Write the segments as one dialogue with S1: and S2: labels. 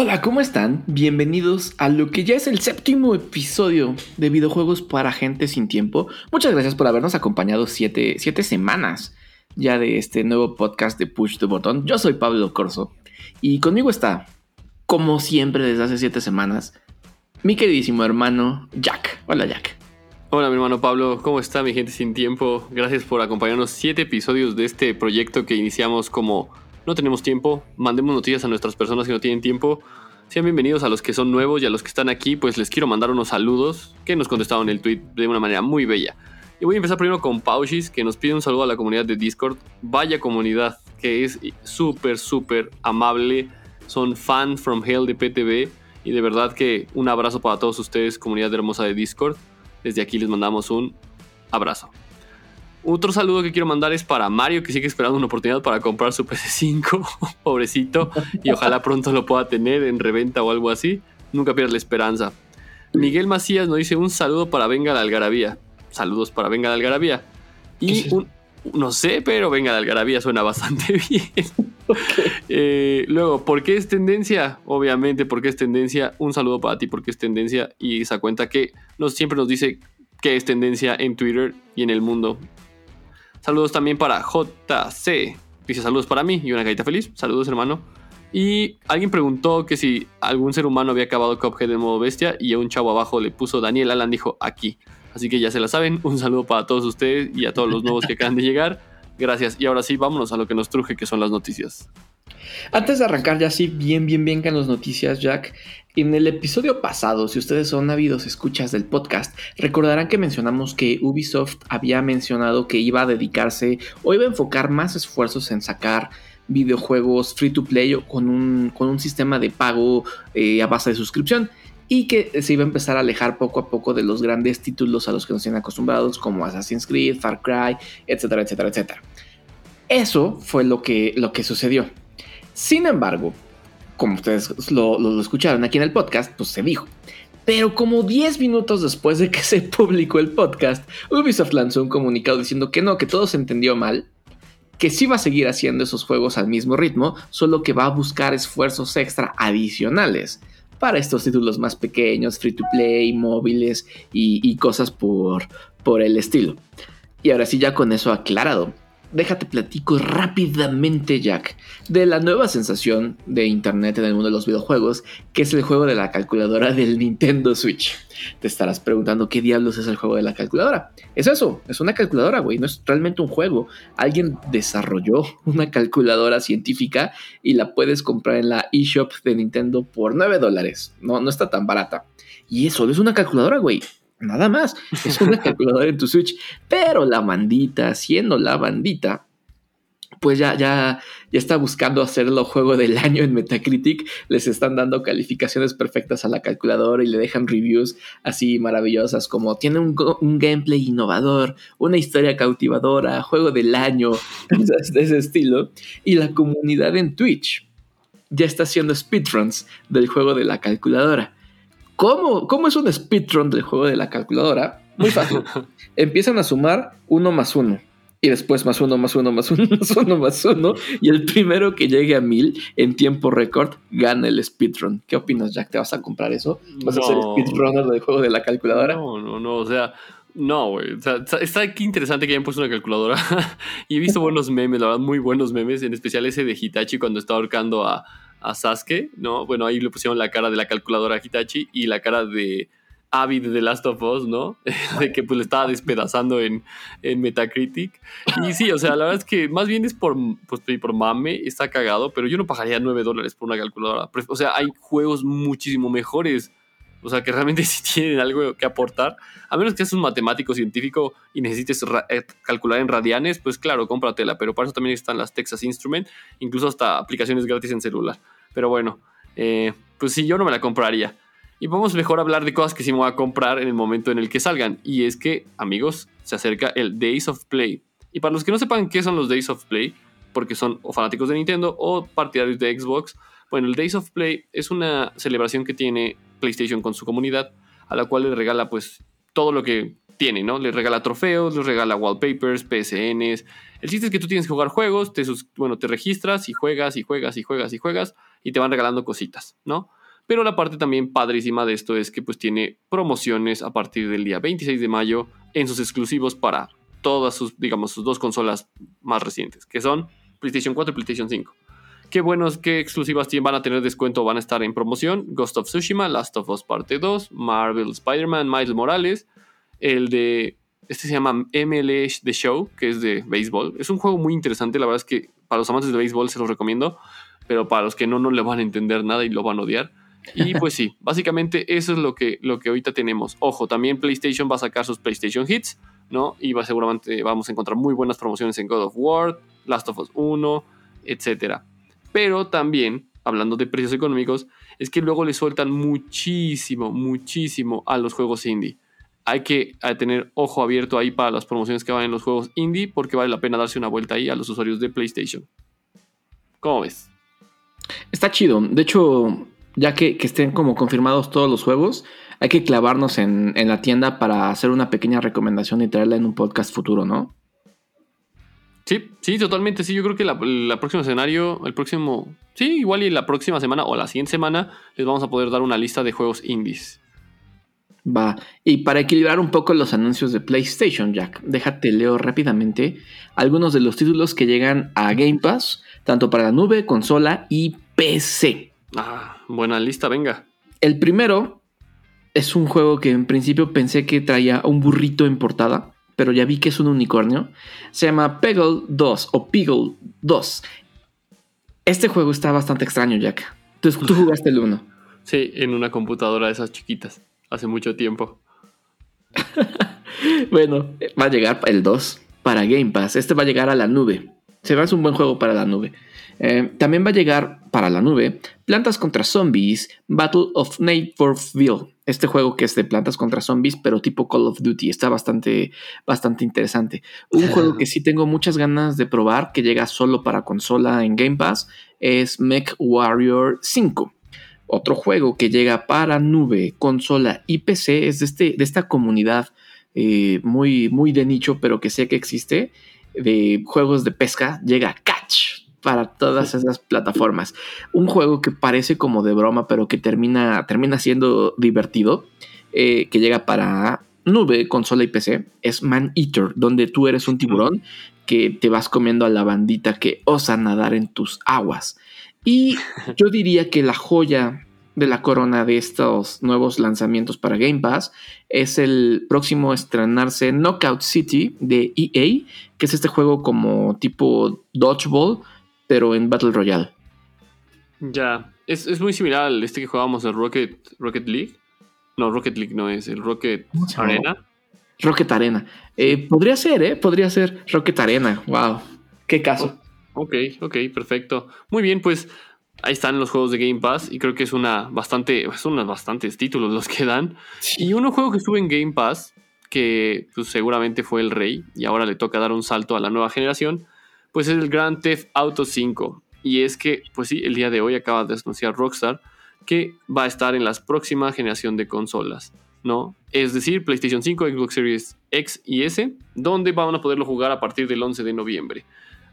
S1: Hola, ¿cómo están? Bienvenidos a lo que ya es el séptimo episodio de videojuegos para gente sin tiempo. Muchas gracias por habernos acompañado siete, siete semanas ya de este nuevo podcast de Push the Button. Yo soy Pablo Corso y conmigo está, como siempre desde hace siete semanas, mi queridísimo hermano Jack. Hola Jack.
S2: Hola mi hermano Pablo, ¿cómo está mi gente sin tiempo? Gracias por acompañarnos siete episodios de este proyecto que iniciamos como no tenemos tiempo, mandemos noticias a nuestras personas que no tienen tiempo. Sean bienvenidos a los que son nuevos y a los que están aquí, pues les quiero mandar unos saludos que nos contestaron el tweet de una manera muy bella. Y voy a empezar primero con Paushis, que nos pide un saludo a la comunidad de Discord. Vaya comunidad, que es súper, súper amable. Son fan from hell de PTV. Y de verdad que un abrazo para todos ustedes, comunidad hermosa de Discord. Desde aquí les mandamos un abrazo. Otro saludo que quiero mandar es para Mario, que sigue esperando una oportunidad para comprar su PC5, pobrecito, y ojalá pronto lo pueda tener en reventa o algo así. Nunca pierdas la esperanza. Miguel Macías nos dice un saludo para Venga la Algarabía. Saludos para Venga la Algarabía. Y un, no sé, pero Venga la Algarabía suena bastante bien. Eh, luego, ¿por qué es tendencia? Obviamente, ¿por qué es tendencia? Un saludo para ti, porque es tendencia. Y esa cuenta que nos, siempre nos dice qué es tendencia en Twitter y en el mundo. Saludos también para JC. Dice saludos para mí y una carita feliz. Saludos, hermano. Y alguien preguntó que si algún ser humano había acabado Cuphead en modo bestia y un chavo abajo le puso Daniel Alan dijo aquí. Así que ya se la saben. Un saludo para todos ustedes y a todos los nuevos que acaban de llegar. Gracias. Y ahora sí, vámonos a lo que nos truje, que son las noticias.
S1: Antes de arrancar ya sí, bien, bien, bien con las noticias, Jack. En el episodio pasado, si ustedes son ávidos escuchas del podcast, recordarán que mencionamos que Ubisoft había mencionado que iba a dedicarse o iba a enfocar más esfuerzos en sacar videojuegos free to play o con un, con un sistema de pago eh, a base de suscripción y que se iba a empezar a alejar poco a poco de los grandes títulos a los que nos tienen acostumbrados como Assassin's Creed, Far Cry, etcétera, etcétera, etcétera. Eso fue lo que, lo que sucedió. Sin embargo, como ustedes lo, escucharon aquí en el podcast, pues se dijo. Pero como 10 minutos después de que se publicó el podcast, Ubisoft lanzó un comunicado diciendo que no, que todo se entendió mal, que sí va a seguir haciendo esos juegos al mismo ritmo, solo que va a buscar esfuerzos extra adicionales para estos títulos más pequeños, free to play, móviles y, y cosas por, por el estilo. Y ahora sí, ya con eso aclarado, déjate platico rápidamente, Jack, de la nueva sensación de Internet en el mundo de los videojuegos, que es el juego de la calculadora del Nintendo Switch. Te estarás preguntando qué diablos es el juego de la calculadora. Es eso, es una calculadora, güey, no es realmente un juego. Alguien desarrolló una calculadora científica y la puedes comprar en la eShop de Nintendo por 9 dólares. No, no está tan barata. Y eso es una calculadora, güey. Nada más. Es una calculadora en tu Switch. Pero la bandita, siendo la bandita, pues ya, ya, ya está buscando hacerlo juego del año en Metacritic. Les están dando calificaciones perfectas a la calculadora y le dejan reviews así maravillosas como tiene un, un gameplay innovador, una historia cautivadora, juego del año, de ese estilo. Y la comunidad en Twitch ya está haciendo speedruns del juego de la calculadora. ¿Cómo, ¿Cómo es un speedrun del juego de la calculadora? Muy fácil. Empiezan a sumar uno más uno. Y después más uno, más uno, más uno, más uno, más uno. Y el primero que llegue a mil en tiempo récord gana el speedrun. ¿Qué opinas, Jack? ¿Te vas a comprar eso? ¿Vas a ser speedrunner del juego de la calculadora?
S2: No, no, no. O sea, no, güey. O sea, está aquí interesante que hayan puesto una calculadora. y he visto buenos memes, la verdad, muy buenos memes. En especial ese de Hitachi cuando está ahorcando a, a Sasuke, ¿no? Bueno, ahí le pusieron la cara de la calculadora Hitachi y la cara de Avid de Last of Us, ¿no? de que pues le estaba despedazando en, en, Metacritic. Y sí, o sea, la verdad es que más bien es por, pues, por mame, está cagado, pero yo no pagaría 9 dólares por una calculadora. O sea, hay juegos muchísimo mejores. O sea, que realmente sí tienen algo que aportar. A menos que seas un matemático científico y necesites eh, calcular en radianes, pues claro, cómpratela. Pero para eso también están las Texas Instrument, incluso hasta aplicaciones gratis en celular. Pero bueno, eh, pues sí, yo no me la compraría. Y vamos mejor a hablar de cosas que sí me voy a comprar en el momento en el que salgan. Y es que, amigos, se acerca el Days of Play. Y para los que no sepan qué son los Days of Play, porque son o fanáticos de Nintendo o partidarios de Xbox, bueno, el Days of Play es una celebración que tiene PlayStation con su comunidad, a la cual le regala pues todo lo que tiene, ¿no? Les regala trofeos, les regala wallpapers, PSNs. El chiste es que tú tienes que jugar juegos, te, bueno, te registras y juegas y juegas y juegas y juegas y te van regalando cositas, ¿no? Pero la parte también padrísima de esto es que pues tiene promociones a partir del día 26 de mayo en sus exclusivos para todas sus, digamos, sus dos consolas más recientes, que son PlayStation 4 y PlayStation 5. Qué buenos, qué exclusivas van a tener descuento, van a estar en promoción. Ghost of Tsushima, Last of Us Parte 2, Marvel Spider-Man, Miles Morales, el de, este se llama MLH The Show, que es de béisbol. Es un juego muy interesante, la verdad es que para los amantes de béisbol se los recomiendo, pero para los que no, no le van a entender nada y lo van a odiar. Y pues sí, básicamente eso es lo que, lo que ahorita tenemos. Ojo, también PlayStation va a sacar sus PlayStation Hits, ¿no? Y va, seguramente vamos a encontrar muy buenas promociones en God of War, Last of Us 1, etc. Pero también, hablando de precios económicos, es que luego le sueltan muchísimo, muchísimo a los juegos indie hay que tener ojo abierto ahí para las promociones que van en los juegos indie porque vale la pena darse una vuelta ahí a los usuarios de PlayStation. ¿Cómo ves?
S1: Está chido. De hecho, ya que, estén como confirmados todos los juegos, hay que clavarnos en, la tienda para hacer una pequeña recomendación y traerla en un podcast futuro, ¿no?
S2: Sí, sí, totalmente. Sí, yo creo que la, próximo escenario, el próximo. Sí, igual y la próxima semana o la siguiente semana les vamos a poder dar una lista de juegos indies.
S1: Va. Y para equilibrar un poco los anuncios de PlayStation, Jack, déjate leo rápidamente algunos de los títulos que llegan a Game Pass, tanto para la nube, consola y PC.
S2: Ah, buena lista, venga.
S1: El primero es un juego que en principio pensé que traía un burrito en portada, pero ya vi que es un unicornio. Se llama Peggle 2 o Peggle 2. Este juego está bastante extraño, Jack. Tú, tú jugaste el 1.
S2: Sí, en una computadora de esas chiquitas hace mucho tiempo.
S1: bueno, va a llegar el 2 para Game Pass. Este va a llegar a la nube. Se va a un buen juego para la nube. Eh, también va a llegar para la nube Plantas contra Zombies, Battle of Naperville. Este juego que es de plantas contra zombies, pero tipo Call of Duty. Está bastante, bastante interesante. Un juego que sí tengo muchas ganas de probar, que llega solo para consola en Game Pass, es Mech Warrior 5. Otro juego que llega para nube, consola y PC es de, este, de esta comunidad eh, muy, muy de nicho, pero que sé que existe, de juegos de pesca, llega Catch para todas esas plataformas. Un juego que parece como de broma, pero que termina, termina siendo divertido, eh, que llega para nube, consola y PC, es Man Eater, donde tú eres un tiburón que te vas comiendo a la bandita que osa nadar en tus aguas. Y yo diría que la joya de la corona de estos nuevos lanzamientos para Game Pass es el próximo estrenarse Knockout City de EA, que es este juego como tipo Dodgeball, pero en Battle Royale.
S2: Ya, es, muy similar al este que jugábamos de Rocket, Rocket League. No, Rocket League no es, el Rocket Arena.
S1: Rocket Arena. Eh, podría ser, ¿eh? Podría ser Rocket Arena. Wow. Qué caso.
S2: Ok, ok, perfecto. Muy bien, pues ahí están los juegos de Game Pass y creo que es una bastante, son unos bastantes títulos los que dan. Y uno juego que estuvo en Game Pass, que pues, seguramente fue el rey y ahora le toca dar un salto a la nueva generación, pues es el Grand Theft Auto 5. Y es que, pues sí, el día de hoy acaba de anunciar Rockstar que va a estar en la próxima generación de consolas. ¿no? Es decir, PlayStation 5, Xbox Series X y S, donde van a poderlo jugar a partir del 11 de noviembre.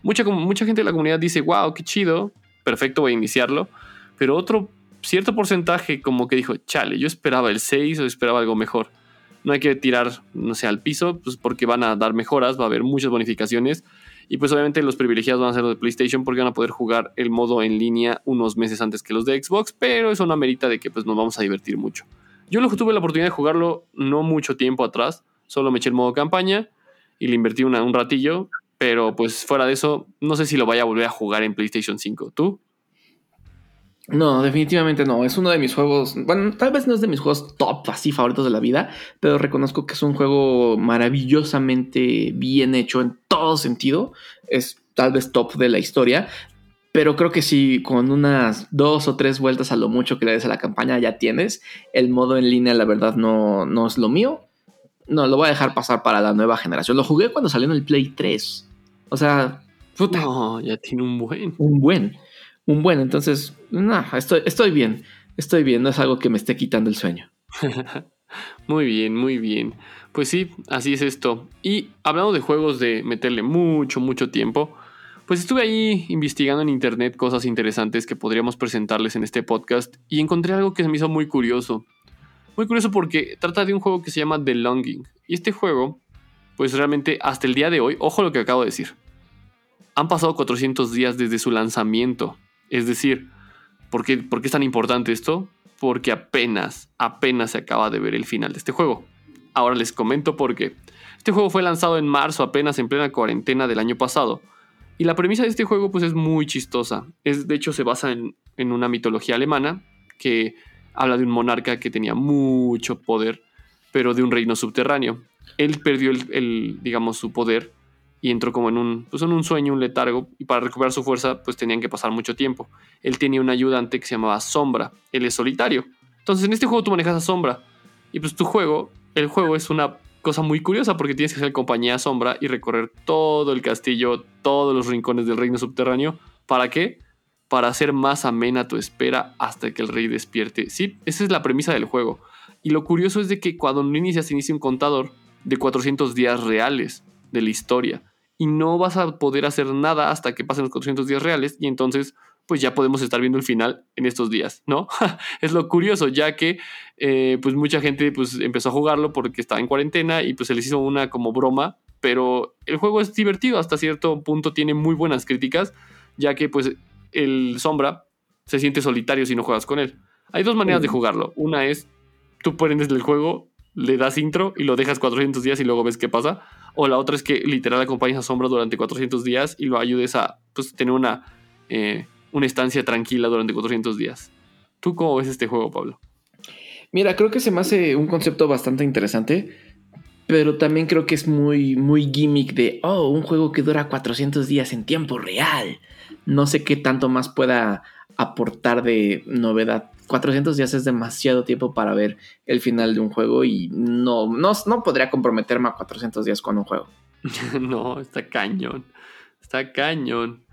S2: Mucha, mucha gente de la comunidad dice, wow, qué chido, perfecto, voy a iniciarlo. Pero otro cierto porcentaje como que dijo, chale, yo esperaba el 6 o esperaba algo mejor. No hay que tirar, no sé, al piso, pues porque van a dar mejoras, va a haber muchas bonificaciones. Y pues obviamente los privilegiados van a ser los de PlayStation porque van a poder jugar el modo en línea unos meses antes que los de Xbox, pero eso no amerita de que pues nos vamos a divertir mucho. Yo lo tuve la oportunidad de jugarlo no mucho tiempo atrás, solo me eché el modo campaña y le invertí un ratillo, pero pues fuera de eso, no sé si lo vaya a volver a jugar en PlayStation 5. ¿Tú?
S1: No, definitivamente no. Es uno de mis juegos. Bueno, tal vez no es de mis juegos top así favoritos de la vida, pero reconozco que es un juego maravillosamente bien hecho en todo sentido. Es tal vez top de la historia. Pero creo que si con unas dos o tres vueltas a lo mucho que le des a la campaña ya tienes. El modo en línea, la verdad, no, no es lo mío. No, lo voy a dejar pasar para la nueva generación. Lo jugué cuando salió en el Play 3. O sea,
S2: puta. No, ya tiene un buen.
S1: Un buen. Un buen. Entonces, no, estoy, estoy bien. Estoy bien. No es algo que me esté quitando el sueño.
S2: muy bien, muy bien. Pues sí, así es esto. Y hablando de juegos de meterle mucho, mucho tiempo, pues estuve ahí investigando en internet cosas interesantes que podríamos presentarles en este podcast y encontré algo que se me hizo muy curioso. Muy curioso porque trata de un juego que se llama The Longing. Y este juego, pues realmente hasta el día de hoy, ojo lo que acabo de decir, han pasado 400 días desde su lanzamiento. Es decir, ¿por qué, ¿por qué es tan importante esto? Porque apenas, apenas se acaba de ver el final de este juego. Ahora les comento por qué. Este juego fue lanzado en marzo, apenas en plena cuarentena del año pasado. Y la premisa de este juego pues es muy chistosa. Es, de hecho se basa en, en una mitología alemana que habla de un monarca que tenía mucho poder, pero de un reino subterráneo. Él perdió el, digamos, su poder y entró como en un, pues en un sueño, un letargo, y para recuperar su fuerza, pues tenían que pasar mucho tiempo. Él tenía un ayudante que se llamaba Sombra, él es solitario. Entonces en este juego tú manejas a Sombra, y pues tu juego, el juego es una cosa muy curiosa porque tienes que ser compañía Sombra y recorrer todo el castillo, todos los rincones del reino subterráneo. ¿Para qué? Para hacer más amena tu espera hasta que el rey despierte. Sí, esa es la premisa del juego. Y lo curioso es de que cuando no inicias, inicia un contador de 400 días reales de la historia. Y no vas a poder hacer nada hasta que pasen los 400 días reales. Y entonces, pues ya podemos estar viendo el final en estos días, ¿no? es lo curioso, ya que eh, pues mucha gente pues empezó a jugarlo porque estaba en cuarentena y pues se les hizo una como broma. Pero el juego es divertido, hasta cierto punto tiene muy buenas críticas, ya que pues el sombra se siente solitario si no juegas con él. Hay dos maneras de jugarlo. Una es, tú prendes el juego, le das intro y lo dejas 400 días y luego ves qué pasa. O la otra es que literal acompañas a Sombra durante 400 días y lo ayudes a pues, tener una, eh, una estancia tranquila durante 400 días. ¿Tú cómo ves este juego, Pablo?
S1: Mira, creo que se me hace un concepto bastante interesante, pero también creo que es muy, muy gimmick de, oh, un juego que dura 400 días en tiempo real. No sé qué tanto más pueda aportar de novedad. 400 días es demasiado tiempo para ver el final de un juego y no, no, no podría comprometerme a 400 días con un juego.
S2: no, está cañón. Está cañón.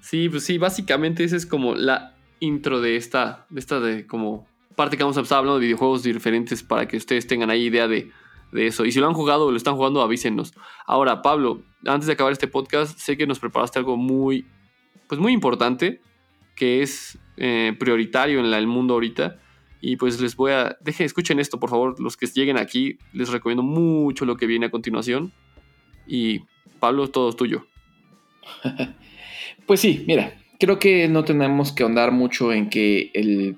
S2: Sí, pues sí, básicamente esa es como la intro de esta, de esta de como parte que vamos a estar hablando de videojuegos diferentes para que ustedes tengan ahí idea de, de eso. Y si lo han jugado o lo están jugando, avísenos. Ahora, Pablo, antes de acabar este podcast, sé que nos preparaste algo muy pues muy importante, que es eh, prioritario en el mundo ahorita. Y pues les voy a... Dejen, escuchen esto, por favor. Los que lleguen aquí, les recomiendo mucho lo que viene a continuación. Y Pablo, todo es tuyo.
S1: pues sí, mira, creo que no tenemos que ahondar mucho en que el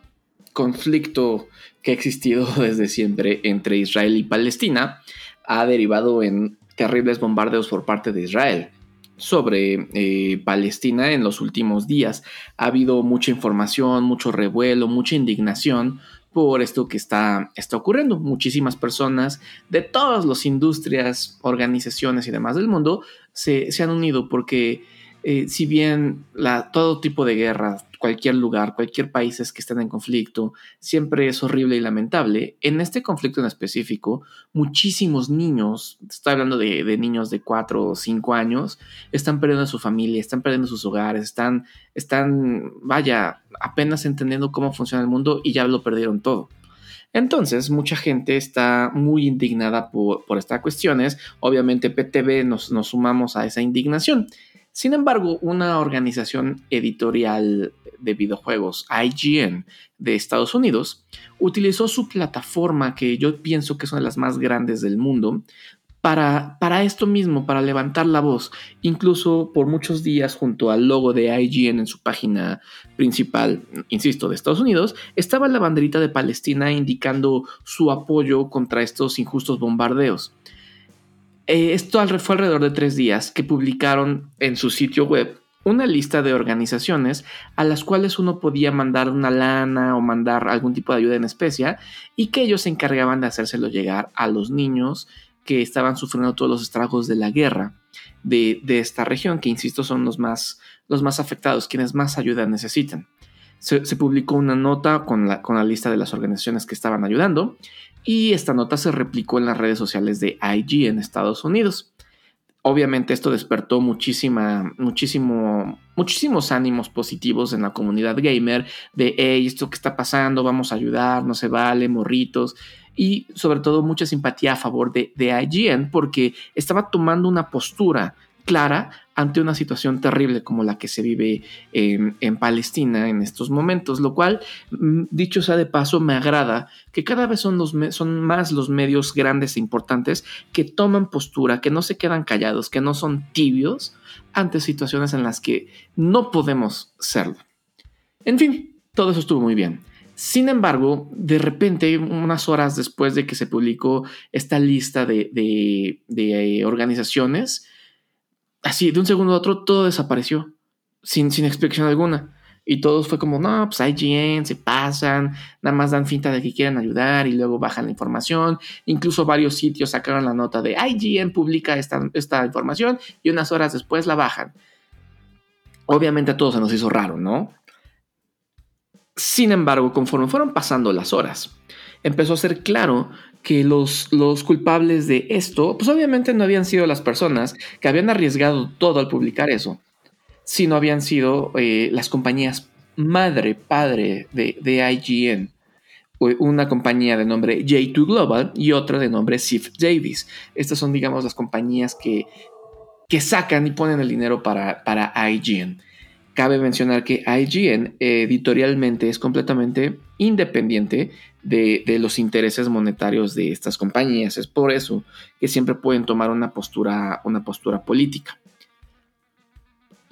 S1: conflicto que ha existido desde siempre entre Israel y Palestina ha derivado en terribles bombardeos por parte de Israel sobre eh, Palestina en los últimos días. Ha habido mucha información, mucho revuelo, mucha indignación por esto que está, está ocurriendo. Muchísimas personas de todas las industrias, organizaciones y demás del mundo se, se han unido porque eh, si bien la, todo tipo de guerra, cualquier lugar, cualquier país que estén en conflicto, siempre es horrible y lamentable, en este conflicto en específico, muchísimos niños, estoy hablando de, niños de 4 o 5 años, están perdiendo su familia, están perdiendo sus hogares, están, están, vaya, apenas entendiendo cómo funciona el mundo y ya lo perdieron todo. Entonces, mucha gente está muy indignada por, por estas cuestiones. Obviamente, PTV nos, nos sumamos a esa indignación. Sin embargo, una organización editorial de videojuegos, IGN, de Estados Unidos, utilizó su plataforma, que yo pienso que es una de las más grandes del mundo, para, para, esto mismo, para levantar la voz. Incluso por muchos días, junto al logo de IGN en su página principal, insisto, de Estados Unidos, estaba la banderita de Palestina indicando su apoyo contra estos injustos bombardeos. Eh, esto fue alrededor de tres días que publicaron en su sitio web una lista de organizaciones a las cuales uno podía mandar una lana o mandar algún tipo de ayuda en especia y que ellos se encargaban de hacérselo llegar a los niños que estaban sufriendo todos los estragos de la guerra de, esta región, que insisto son los más, los más afectados, quienes más ayuda necesitan. Se, publicó una nota con la, con la lista de las organizaciones que estaban ayudando y esta nota se replicó en las redes sociales de IG en Estados Unidos. Obviamente esto despertó muchísima, muchísimo, muchísimos ánimos positivos en la comunidad gamer de, esto que está pasando, vamos a ayudar, no se vale, morritos. y sobre todo mucha simpatía a favor de, de IGN porque estaba tomando una postura clara ante una situación terrible como la que se vive en, Palestina en estos momentos, lo cual, mm, dicho sea de paso, me agrada que cada vez son, los son más los medios grandes e importantes que toman postura, que no se quedan callados, que no son tibios ante situaciones en las que no podemos serlo. En fin, todo eso estuvo muy bien. Sin embargo, de repente, unas horas después de que se publicó esta lista de, de organizaciones, así de un segundo a otro todo desapareció, sin, sin explicación alguna. Y todos fue como, no, pues IGN, se pasan, nada más dan finta de que quieren ayudar y luego bajan la información. Incluso varios sitios sacaron la nota de IGN publica esta, esta información y unas horas después la bajan. Obviamente a todos se nos hizo raro, ¿no? Sin embargo, conforme fueron pasando las horas, empezó a ser claro que los, los culpables de esto, pues obviamente no habían sido las personas que habían arriesgado todo al publicar eso, sino habían sido eh, las compañías madre, padre de, de IGN una compañía de nombre J2 Global y otra de nombre Sif Davis. Estas son, digamos, las compañías que, que sacan y ponen el dinero para, para IGN. Cabe mencionar que IGN editorialmente es completamente independiente de, los intereses monetarios de estas compañías. Es por eso que siempre pueden tomar una postura, una postura política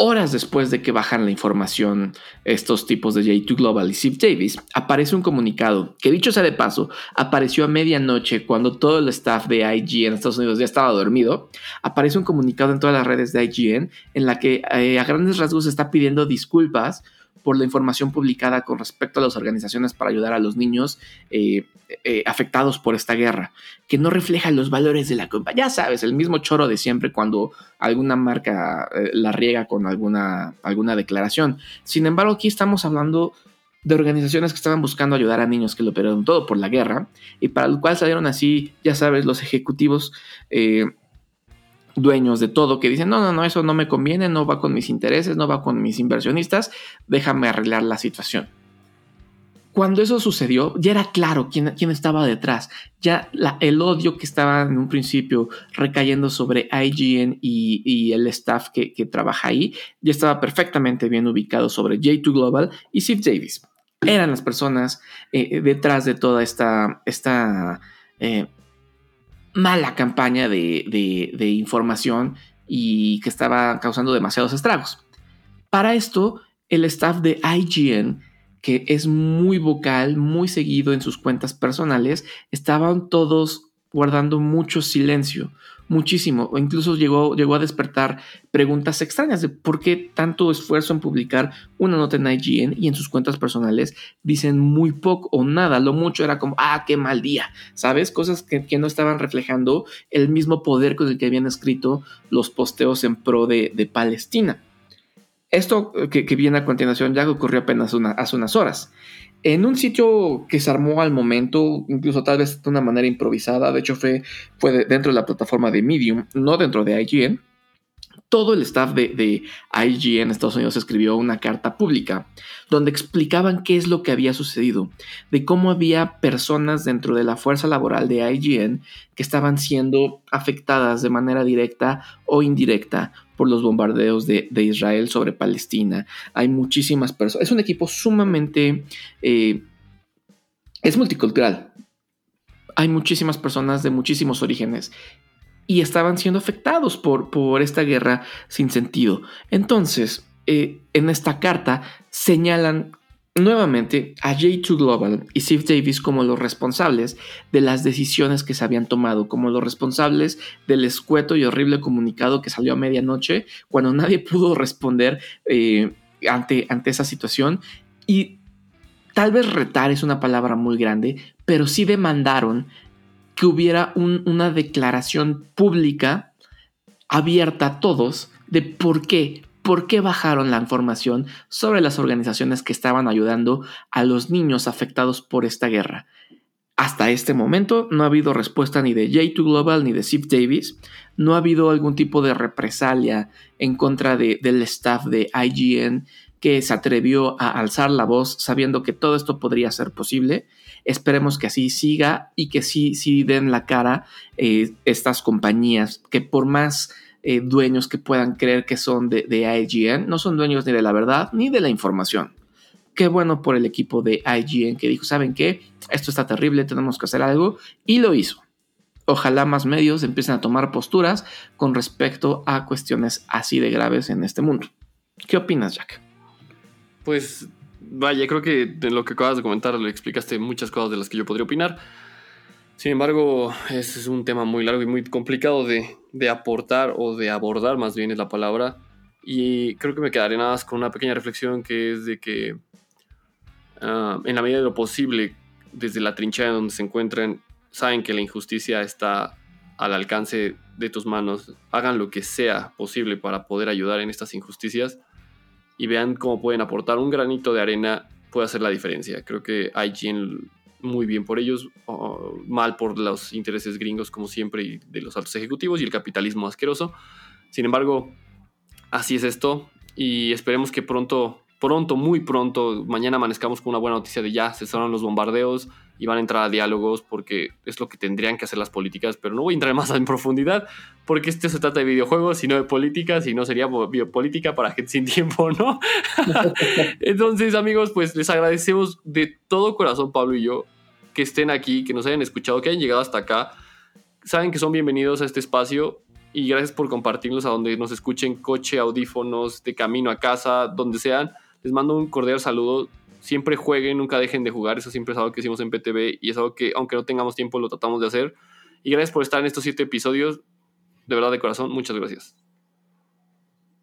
S1: horas después de que bajan la información estos tipos de J2 Global y Steve Davis, aparece un comunicado que dicho sea de paso, apareció a medianoche cuando todo el staff de IGN en Estados Unidos ya estaba dormido. Aparece un comunicado en todas las redes de IGN en la que eh, a grandes rasgos está pidiendo disculpas por la información publicada con respecto a las organizaciones para ayudar a los niños eh, eh, afectados por esta guerra, que no refleja los valores de la compañía. Ya sabes, el mismo choro de siempre cuando alguna marca eh, la riega con alguna, alguna declaración. Sin embargo, aquí estamos hablando de organizaciones que estaban buscando ayudar a niños que lo perdieron todo por la guerra y para lo cual salieron así, ya sabes, los ejecutivos dueños de todo que dicen, no, no, no, eso no me conviene, no va con mis intereses, no va con mis inversionistas, déjame arreglar la situación. Cuando eso sucedió, ya era claro quién, quién estaba detrás. Ya el odio que estaba en un principio recayendo sobre IGN y, el staff que, trabaja ahí, ya estaba perfectamente bien ubicado sobre J2 Global y Steve Davis. Eran las personas eh, detrás de toda esta, esta eh, mala campaña de, información y que estaba causando demasiados estragos. Para esto, el staff de IGN, que es muy vocal, muy seguido en sus cuentas personales, estaban todos guardando mucho silencio, muchísimo, o incluso llegó, llegó a despertar preguntas extrañas de por qué tanto esfuerzo en publicar una nota en IGN y en sus cuentas personales dicen muy poco o nada, lo mucho era como, ah, qué mal día, ¿sabes? Cosas que, no estaban reflejando el mismo poder con el que habían escrito los posteos en pro de, Palestina. Esto que, viene a continuación ya ocurrió apenas hace unas horas en un sitio que se armó al momento, incluso tal vez de una manera improvisada, de hecho fue, fue dentro de la plataforma de Medium, no dentro de IGN, todo el staff de, de, IGN en Estados Unidos escribió una carta pública donde explicaban qué es lo que había sucedido, de cómo había personas dentro de la fuerza laboral de IGN que estaban siendo afectadas de manera directa o indirecta por los bombardeos de, Israel sobre Palestina. Hay muchísimas personas. Es un equipo sumamente... Eh, es multicultural. Hay muchísimas personas de muchísimos orígenes y estaban siendo afectados por, por esta guerra sin sentido. Entonces, eh, en esta carta señalan nuevamente a J2 Global y Steve Davis como los responsables de las decisiones que se habían tomado, como los responsables del escueto y horrible comunicado que salió a medianoche cuando nadie pudo responder eh, ante, ante esa situación. Y tal vez retar es una palabra muy grande, pero sí demandaron que hubiera una declaración pública abierta a todos de por qué, por qué bajaron la información sobre las organizaciones que estaban ayudando a los niños afectados por esta guerra. Hasta este momento no ha habido respuesta ni de J2 Global ni de Steve Davis. No ha habido algún tipo de represalia en contra del staff de IGN que se atrevió a alzar la voz sabiendo que todo esto podría ser posible. Esperemos que así siga y que sí, sí den la cara eh, estas compañías que por más eh, dueños que puedan creer que son de, de IGN, no son dueños ni de la verdad ni de la información. Qué bueno por el equipo de IGN que dijo, ¿saben qué? Esto está terrible, tenemos que hacer algo y lo hizo. Ojalá más medios empiecen a tomar posturas con respecto a cuestiones así de graves en este mundo. ¿Qué opinas, Jack?
S2: Pues vaya, creo que de lo que acabas de comentar le explicaste muchas cosas de las que yo podría opinar. Sin embargo, es un tema muy largo y muy complicado de, aportar o de abordar, más bien es la palabra. Y creo que me quedaré nada más con una pequeña reflexión que es de que ah, en la medida de lo posible, desde la trinchera en donde se encuentren, saben que la injusticia está al alcance de tus manos, hagan lo que sea posible para poder ayudar en estas injusticias y vean cómo pueden aportar un granito de arena, puede hacer la diferencia. Creo que IGN muy bien por ellos, mal por los intereses gringos como siempre y de los altos ejecutivos y el capitalismo asqueroso. Sin embargo, así es esto y esperemos que pronto pronto, muy pronto, mañana amanezcamos con una buena noticia de ya cesaron los bombardeos y van a entrar a diálogos porque es lo que tendrían que hacer las políticas, pero no voy a entrar más en profundidad porque esto se trata de videojuegos y no de política, si no sería biopolítica para gente sin tiempo, ¿no? Entonces, amigos, pues les agradecemos de todo corazón, Pablo y yo, que estén aquí, que nos hayan escuchado, que hayan llegado hasta acá. Saben que son bienvenidos a este espacio y gracias por compartirlos a donde nos escuchen, coche, audífonos, de camino a casa, donde sean les mando un cordial saludo. Siempre jueguen, nunca dejen de jugar. Eso siempre es algo que hicimos en PTV y es algo que, aunque no tengamos tiempo, lo tratamos de hacer. Y gracias por estar en estos siete episodios. De verdad, de corazón, muchas gracias.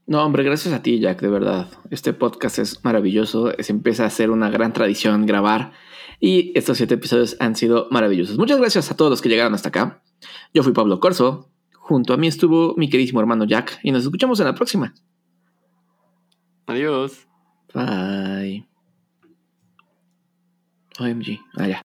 S1: No, hombre, gracias a ti, Jack, de verdad. Este podcast es maravilloso. Se empieza a ser una gran tradición grabar. Y estos siete episodios han sido maravillosos. Muchas gracias a todos los que llegaron hasta acá. Yo fui Pablo Corso. Junto a mí estuvo mi queridísimo hermano Jack. Y nos escuchamos en la próxima.
S2: Adiós.
S1: Bye. OMG. Ah, ya.